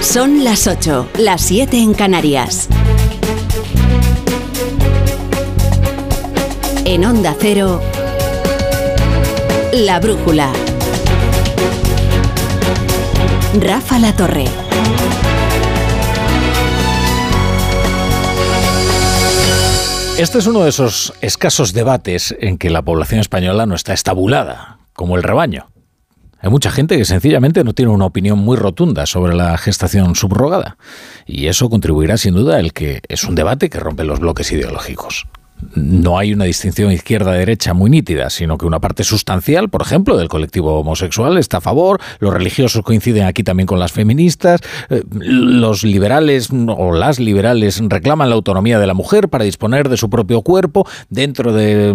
Son las 8, las 7 en Canarias. En Onda Cero, La Brújula. Rafa La Torre. Este es uno de esos escasos debates en que la población española no está estabulada, como el rebaño. Hay mucha gente que sencillamente no tiene una opinión muy rotunda sobre la gestación subrogada. Y eso contribuirá sin duda el que es un debate que rompe los bloques ideológicos no hay una distinción izquierda-derecha muy nítida, sino que una parte sustancial, por ejemplo, del colectivo homosexual está a favor, los religiosos coinciden aquí también con las feministas, eh, los liberales o las liberales reclaman la autonomía de la mujer para disponer de su propio cuerpo, dentro de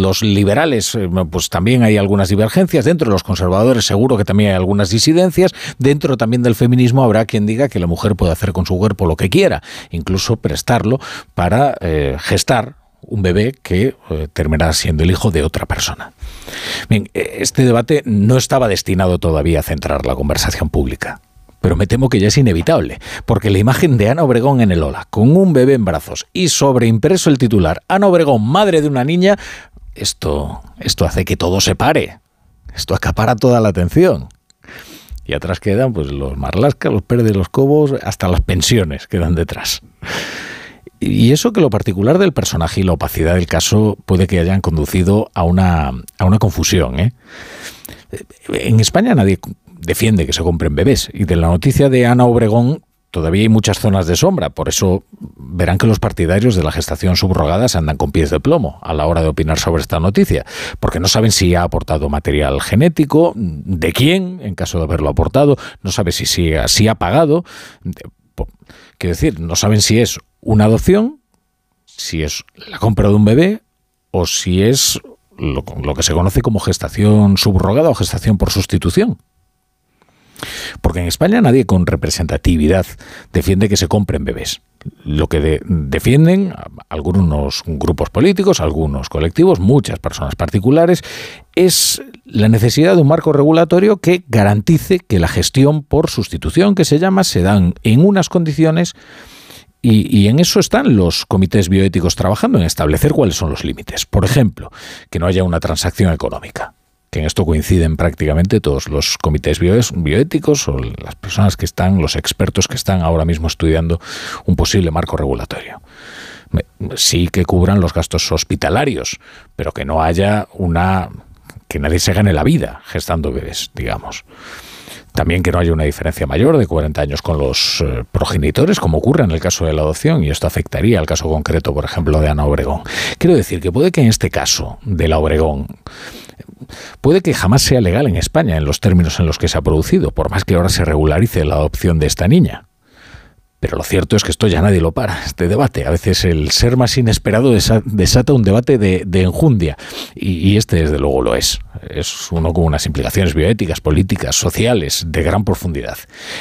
los liberales eh, pues también hay algunas divergencias, dentro de los conservadores seguro que también hay algunas disidencias, dentro también del feminismo habrá quien diga que la mujer puede hacer con su cuerpo lo que quiera, incluso prestarlo para eh, gestar un bebé que eh, terminará siendo el hijo de otra persona. Bien, eh, este debate no estaba destinado todavía a centrar la conversación pública. Pero me temo que ya es inevitable, porque la imagen de Ana Obregón en el Ola, con un bebé en brazos y sobreimpreso el titular, Ana Obregón, madre de una niña, esto, esto hace que todo se pare. Esto acapara toda la atención. Y atrás quedan pues los marlascas, los perdes, los cobos, hasta las pensiones quedan detrás. Y eso que lo particular del personaje y la opacidad del caso puede que hayan conducido a una, a una confusión. ¿eh? En España nadie defiende que se compren bebés. Y de la noticia de Ana Obregón todavía hay muchas zonas de sombra. Por eso verán que los partidarios de la gestación subrogada se andan con pies de plomo a la hora de opinar sobre esta noticia. Porque no saben si ha aportado material genético, de quién, en caso de haberlo aportado, no saben si, si, si ha pagado. Quiero decir, no saben si es una adopción, si es la compra de un bebé o si es lo, que se conoce como gestación subrogada o gestación por sustitución. Porque en España nadie con representatividad defiende que se compren bebés. Lo que defienden algunos grupos políticos, algunos colectivos, muchas personas particulares, es la necesidad de un marco regulatorio que garantice que la gestión por sustitución, que se llama, se dan en unas condiciones y, en eso están los comités bioéticos trabajando, en establecer cuáles son los límites. Por ejemplo, que no haya una transacción económica que en esto coinciden prácticamente todos los comités bioéticos o las personas que están, los expertos que están ahora mismo estudiando un posible marco regulatorio. Sí que cubran los gastos hospitalarios, pero que no haya una que nadie se gane la vida gestando bebés, digamos. También que no haya una diferencia mayor de 40 años con los eh, progenitores, como ocurre en el caso de la adopción, y esto afectaría al caso concreto, por ejemplo, de Ana Obregón. Quiero decir que puede que en este caso de la Obregón, puede que jamás sea legal en España en los términos en los que se ha producido, por más que ahora se regularice la adopción de esta niña. Pero lo cierto es que esto ya nadie lo para, este debate. A veces el ser más inesperado desata un debate de, enjundia. Y, este, desde luego, lo es. Es uno con unas implicaciones bioéticas, políticas, sociales, de gran profundidad.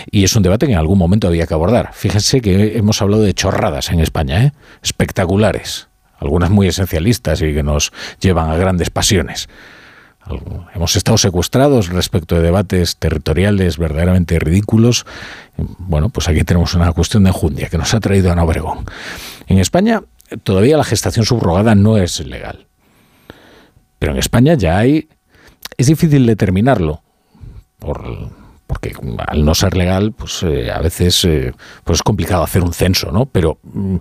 Y es un debate que en algún momento había que abordar. Fíjense que hemos hablado de chorradas en España, ¿eh? espectaculares. Algunas muy esencialistas y que nos llevan a grandes pasiones. Hemos estado secuestrados respecto de debates territoriales verdaderamente ridículos. Bueno, pues aquí tenemos una cuestión de enjundia que nos ha traído Ana Obregón. En España todavía la gestación subrogada no es legal. Pero en España ya hay... Es difícil determinarlo, porque al no ser legal, pues eh, a veces eh, pues es complicado hacer un censo, ¿no? Pero mm,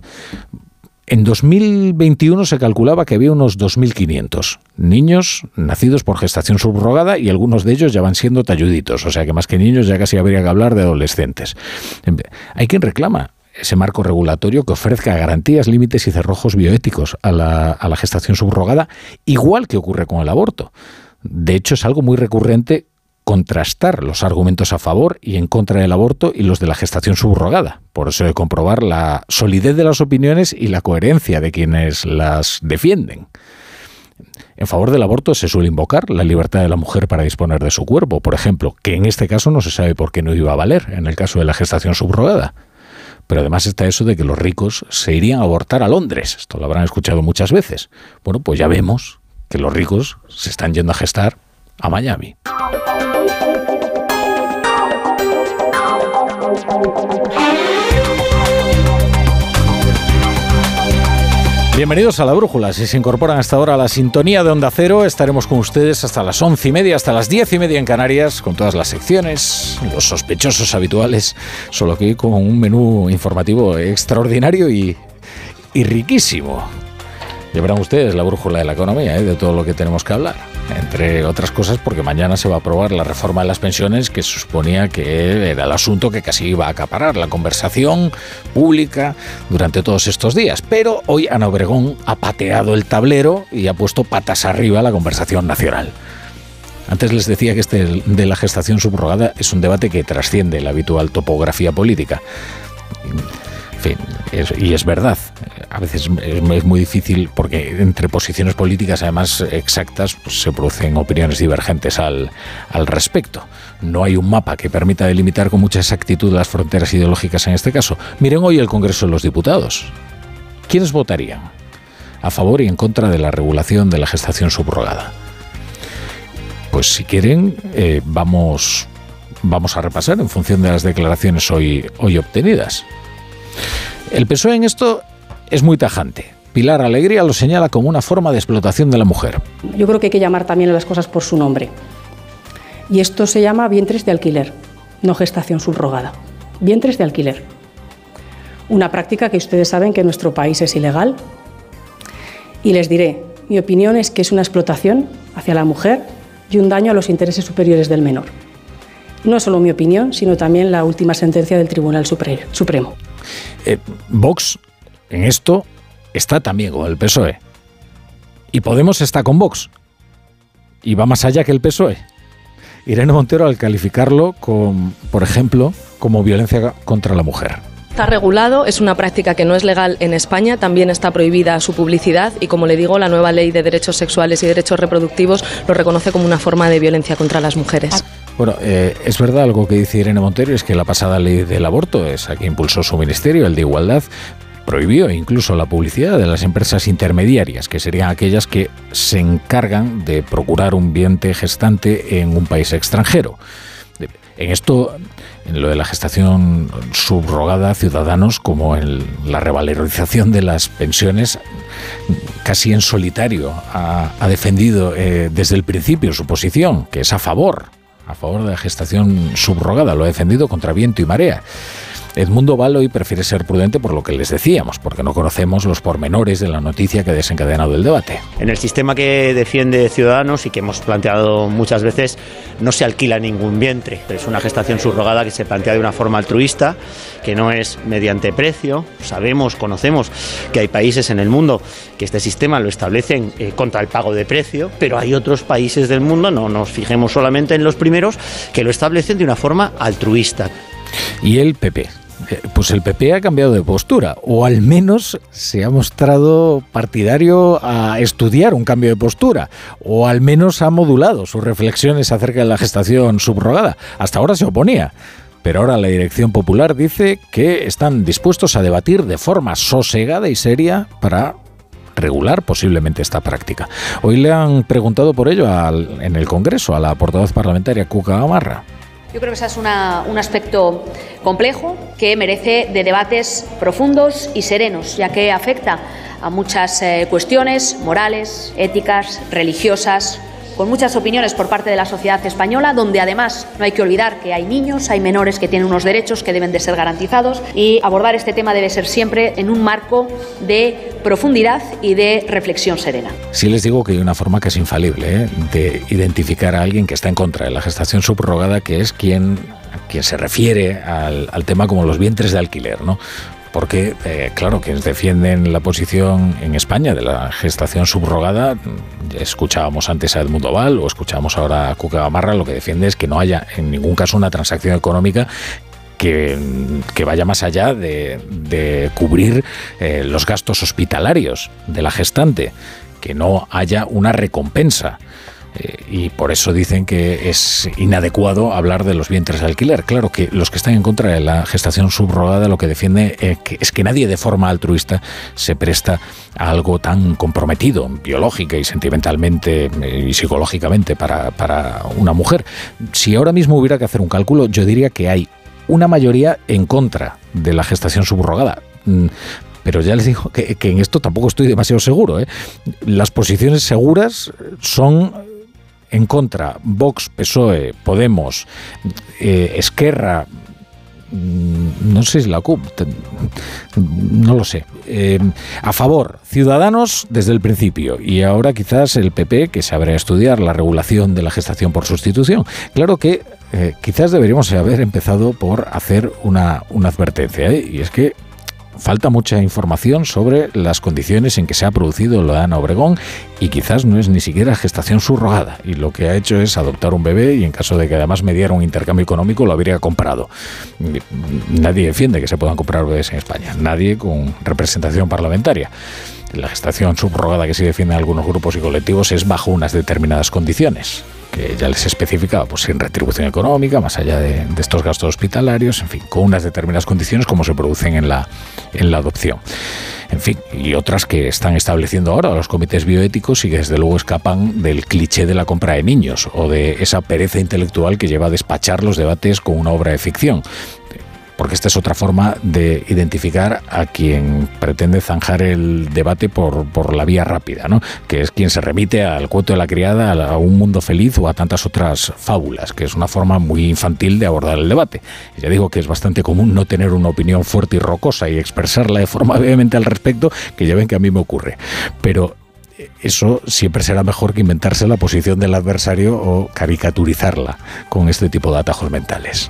en 2021 se calculaba que había unos 2.500 niños nacidos por gestación subrogada y algunos de ellos ya van siendo talluditos, o sea que más que niños ya casi habría que hablar de adolescentes. Hay quien reclama ese marco regulatorio que ofrezca garantías, límites y cerrojos bioéticos a la, a la gestación subrogada, igual que ocurre con el aborto. De hecho, es algo muy recurrente contrastar los argumentos a favor y en contra del aborto y los de la gestación subrogada. Por eso de comprobar la solidez de las opiniones y la coherencia de quienes las defienden. En favor del aborto se suele invocar la libertad de la mujer para disponer de su cuerpo, por ejemplo, que en este caso no se sabe por qué no iba a valer en el caso de la gestación subrogada. Pero además está eso de que los ricos se irían a abortar a Londres. Esto lo habrán escuchado muchas veces. Bueno, pues ya vemos que los ricos se están yendo a gestar a Miami. Bienvenidos a La Brújula. Si se incorporan hasta ahora a la sintonía de Onda Cero, estaremos con ustedes hasta las once y media, hasta las diez y media en Canarias, con todas las secciones, los sospechosos habituales, solo que con un menú informativo extraordinario y, y riquísimo. Verán ustedes la brújula de la economía, ¿eh? de todo lo que tenemos que hablar. Entre otras cosas porque mañana se va a aprobar la reforma de las pensiones que suponía que era el asunto que casi iba a acaparar la conversación pública durante todos estos días. Pero hoy Ana Obregón ha pateado el tablero y ha puesto patas arriba la conversación nacional. Antes les decía que este de la gestación subrogada es un debate que trasciende la habitual topografía política fin, y es verdad. A veces es, muy difícil porque entre posiciones políticas, además exactas, pues, se producen opiniones divergentes al, al respecto. No hay un mapa que permita delimitar con mucha exactitud las fronteras ideológicas en este caso. Miren hoy el Congreso de los Diputados. ¿Quiénes votarían a favor y en contra de la regulación de la gestación subrogada? Pues si quieren, eh, vamos, vamos a repasar en función de las declaraciones hoy, hoy obtenidas. El PSOE en esto es muy tajante. Pilar Alegría lo señala como una forma de explotación de la mujer. Yo creo que hay que llamar también a las cosas por su nombre. Y esto se llama vientres de alquiler, no gestación subrogada. Vientres de alquiler. Una práctica que ustedes saben que en nuestro país es ilegal. Y les diré, mi opinión es que es una explotación hacia la mujer y un daño a los intereses superiores del menor. No solo mi opinión, sino también la última sentencia del Tribunal Supremo. Eh, Vox en esto está también con el PSOE. Y Podemos está con Vox. Y va más allá que el PSOE. Irene Montero al calificarlo con, por ejemplo, como violencia contra la mujer. Está regulado, es una práctica que no es legal en España, también está prohibida su publicidad y como le digo, la nueva ley de derechos sexuales y derechos reproductivos lo reconoce como una forma de violencia contra las mujeres. Bueno, eh, es verdad algo que dice Irene Montero, es que la pasada ley del aborto, esa que impulsó su ministerio, el de igualdad, prohibió incluso la publicidad de las empresas intermediarias, que serían aquellas que se encargan de procurar un vientre gestante en un país extranjero. En esto, en lo de la gestación subrogada, ciudadanos, como en la revalorización de las pensiones, casi en solitario, ha, defendido eh, desde el principio su posición, que es a favor a favor de la gestación subrogada, lo ha defendido contra viento y marea. Edmundo Valo y prefiere ser prudente por lo que les decíamos, porque no conocemos los pormenores de la noticia que ha desencadenado el debate. En el sistema que defiende Ciudadanos y que hemos planteado muchas veces, no se alquila ningún vientre. Es una gestación subrogada que se plantea de una forma altruista, que no es mediante precio. Sabemos, conocemos que hay países en el mundo que este sistema lo establecen eh, contra el pago de precio, pero hay otros países del mundo, no nos fijemos solamente en los primeros, que lo establecen de una forma altruista. Y el PP, eh, pues el PP ha cambiado de postura, o al menos se ha mostrado partidario a estudiar un cambio de postura, o al menos ha modulado sus reflexiones acerca de la gestación subrogada. Hasta ahora se oponía. Pero ahora la Dirección Popular dice que están dispuestos a debatir de forma sosegada y seria para regular posiblemente esta práctica. Hoy le han preguntado por ello en el Congreso a la portavoz parlamentaria Cuca Gamarra. Yo creo que ese es un aspecto complejo que merece de debates profundos y serenos, ya que afecta a muchas eh, cuestiones morales, éticas, religiosas, con muchas opiniones por parte de la sociedad española, donde además no hay que olvidar que hay niños, hay menores que tienen unos derechos que deben de ser garantizados y abordar este tema debe ser siempre en un marco de profundidad y de reflexión serena. Sí les digo que hay una forma que es infalible ¿eh? de identificar a alguien que está en contra de la gestación subrogada, que es quien quien se refiere al, al, tema como los vientres de alquiler, ¿no? Porque, eh, claro, quienes defienden la posición en España de la gestación subrogada, escuchábamos antes a Edmundo Val o escuchamos ahora a Cuca Gamarra, lo que defiende es que no haya en ningún caso una transacción económica que, vaya más allá de, cubrir eh, los gastos hospitalarios de la gestante, que no haya una recompensa. Eh, y por eso dicen que es inadecuado hablar de los vientres de alquiler. Claro que los que están en contra de la gestación subrogada lo que defiende es que nadie de forma altruista se presta a algo tan comprometido biológica y sentimentalmente eh, y psicológicamente para, para una mujer. Si ahora mismo hubiera que hacer un cálculo, yo diría que hay una mayoría en contra de la gestación subrogada. Mm, pero ya les digo que, en esto tampoco estoy demasiado seguro. ¿eh? Las posiciones seguras son en contra Vox, PSOE, Podemos, eh, Esquerra, mm, no sé si la CUP, no lo sé. Eh, a favor, Ciudadanos desde el principio y ahora quizás el PP que sabrá estudiar la regulación de la gestación por sustitución. Claro que eh, quizás deberíamos haber empezado por hacer una, una advertencia y es que falta mucha información sobre las condiciones en que se ha producido la Ana Obregón y quizás no es ni siquiera gestación subrogada y lo que ha hecho es adoptar un bebé y en caso de que además me diera un intercambio económico lo habría comprado. Nadie defiende que se puedan comprar bebés en España, nadie con representación parlamentaria. La gestación subrogada que sí defienden algunos grupos y colectivos es bajo unas determinadas condiciones que ya les especificaba, pues sin retribución económica, más allá de, estos gastos hospitalarios, en fin, con unas determinadas condiciones como se producen en la, en la adopción. En fin, y otras que están estableciendo ahora los comités bioéticos y que desde luego escapan del cliché de la compra de niños o de esa pereza intelectual que lleva a despachar los debates con una obra de ficción porque esta es otra forma de identificar a quien pretende zanjar el debate por, por la vía rápida, ¿no? que es quien se remite al cuento de la criada, a un mundo feliz o a tantas otras fábulas, que es una forma muy infantil de abordar el debate. ya digo que es bastante común no tener una opinión fuerte y rocosa y expresarla de forma vehemente al respecto, que ya ven que a mí me ocurre. Pero eso siempre será mejor que inventarse la posición del adversario o caricaturizarla con este tipo de atajos mentales.